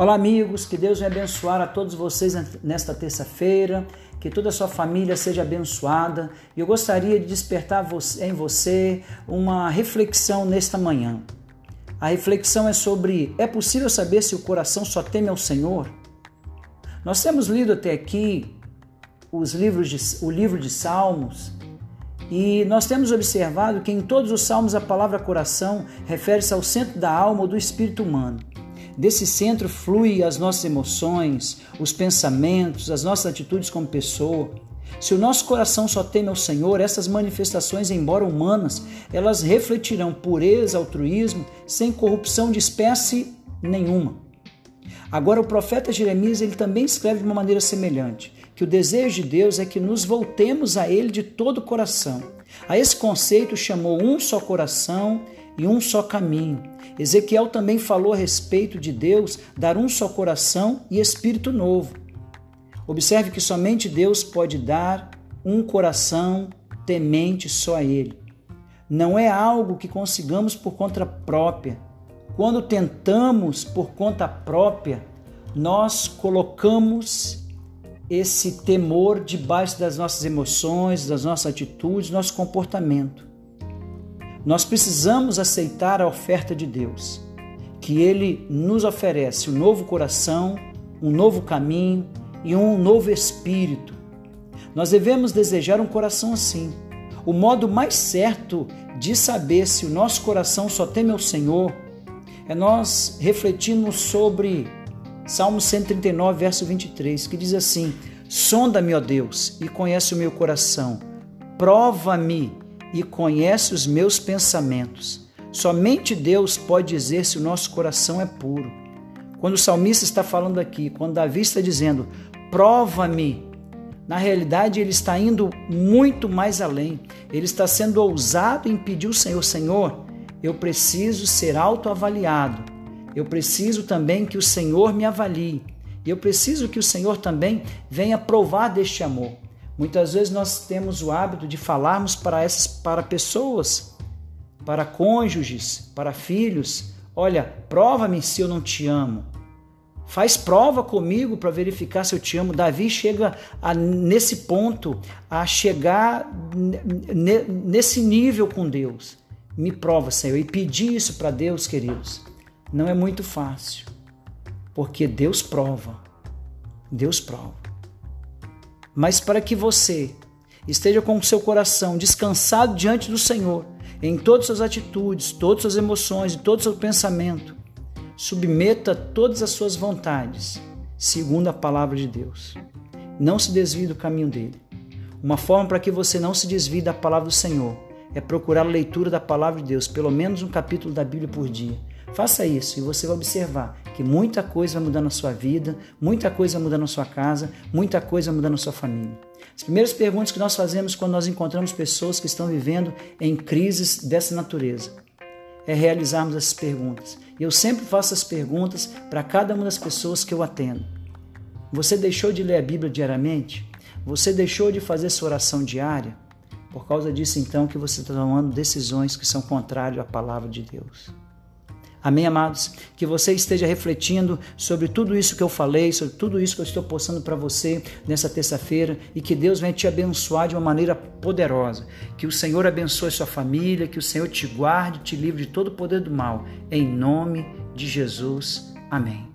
Olá, amigos, que Deus venha abençoar a todos vocês nesta terça-feira, que toda a sua família seja abençoada. E eu gostaria de despertar em você uma reflexão nesta manhã. A reflexão é sobre: é possível saber se o coração só teme ao Senhor? Nós temos lido até aqui os livros de, o livro de Salmos e nós temos observado que em todos os salmos a palavra coração refere-se ao centro da alma ou do espírito humano. Desse centro flui as nossas emoções, os pensamentos, as nossas atitudes como pessoa. Se o nosso coração só teme ao Senhor, essas manifestações, embora humanas, elas refletirão pureza, altruísmo, sem corrupção de espécie nenhuma. Agora o profeta Jeremias ele também escreve de uma maneira semelhante, que o desejo de Deus é que nos voltemos a ele de todo o coração. A esse conceito chamou um só coração e um só caminho. Ezequiel também falou a respeito de Deus dar um só coração e espírito novo. Observe que somente Deus pode dar um coração temente só a Ele. Não é algo que consigamos por conta própria. Quando tentamos por conta própria, nós colocamos esse temor debaixo das nossas emoções, das nossas atitudes, nosso comportamento. Nós precisamos aceitar a oferta de Deus, que Ele nos oferece um novo coração, um novo caminho e um novo espírito. Nós devemos desejar um coração assim. O modo mais certo de saber se o nosso coração só teme ao Senhor é nós refletirmos sobre Salmo 139, verso 23, que diz assim: Sonda-me, ó Deus, e conhece o meu coração. Prova-me e conhece os meus pensamentos. Somente Deus pode dizer se o nosso coração é puro. Quando o salmista está falando aqui, quando Davi está dizendo, prova-me, na realidade ele está indo muito mais além. Ele está sendo ousado em pedir ao Senhor: Senhor, eu preciso ser autoavaliado. Eu preciso também que o Senhor me avalie. Eu preciso que o Senhor também venha provar deste amor. Muitas vezes nós temos o hábito de falarmos para essas para pessoas, para cônjuges, para filhos, olha, prova-me se eu não te amo. Faz prova comigo para verificar se eu te amo. Davi chega a, nesse ponto, a chegar nesse nível com Deus. Me prova, Senhor. E pedir isso para Deus, queridos, não é muito fácil. Porque Deus prova. Deus prova. Mas para que você esteja com o seu coração descansado diante do Senhor, em todas as suas atitudes, todas as suas emoções e todo o seu pensamento, submeta todas as suas vontades, segundo a palavra de Deus. Não se desvie do caminho dele. Uma forma para que você não se desvie da palavra do Senhor é procurar a leitura da palavra de Deus, pelo menos um capítulo da Bíblia por dia. Faça isso e você vai observar que muita coisa vai mudar na sua vida, muita coisa vai mudar na sua casa, muita coisa vai mudar na sua família. As primeiras perguntas que nós fazemos quando nós encontramos pessoas que estão vivendo em crises dessa natureza é realizarmos essas perguntas. Eu sempre faço as perguntas para cada uma das pessoas que eu atendo. Você deixou de ler a Bíblia diariamente? Você deixou de fazer sua oração diária? Por causa disso, então, que você está tomando decisões que são contrárias à palavra de Deus. Amém, amados? Que você esteja refletindo sobre tudo isso que eu falei, sobre tudo isso que eu estou postando para você nessa terça-feira e que Deus venha te abençoar de uma maneira poderosa. Que o Senhor abençoe sua família, que o Senhor te guarde, te livre de todo o poder do mal. Em nome de Jesus. Amém.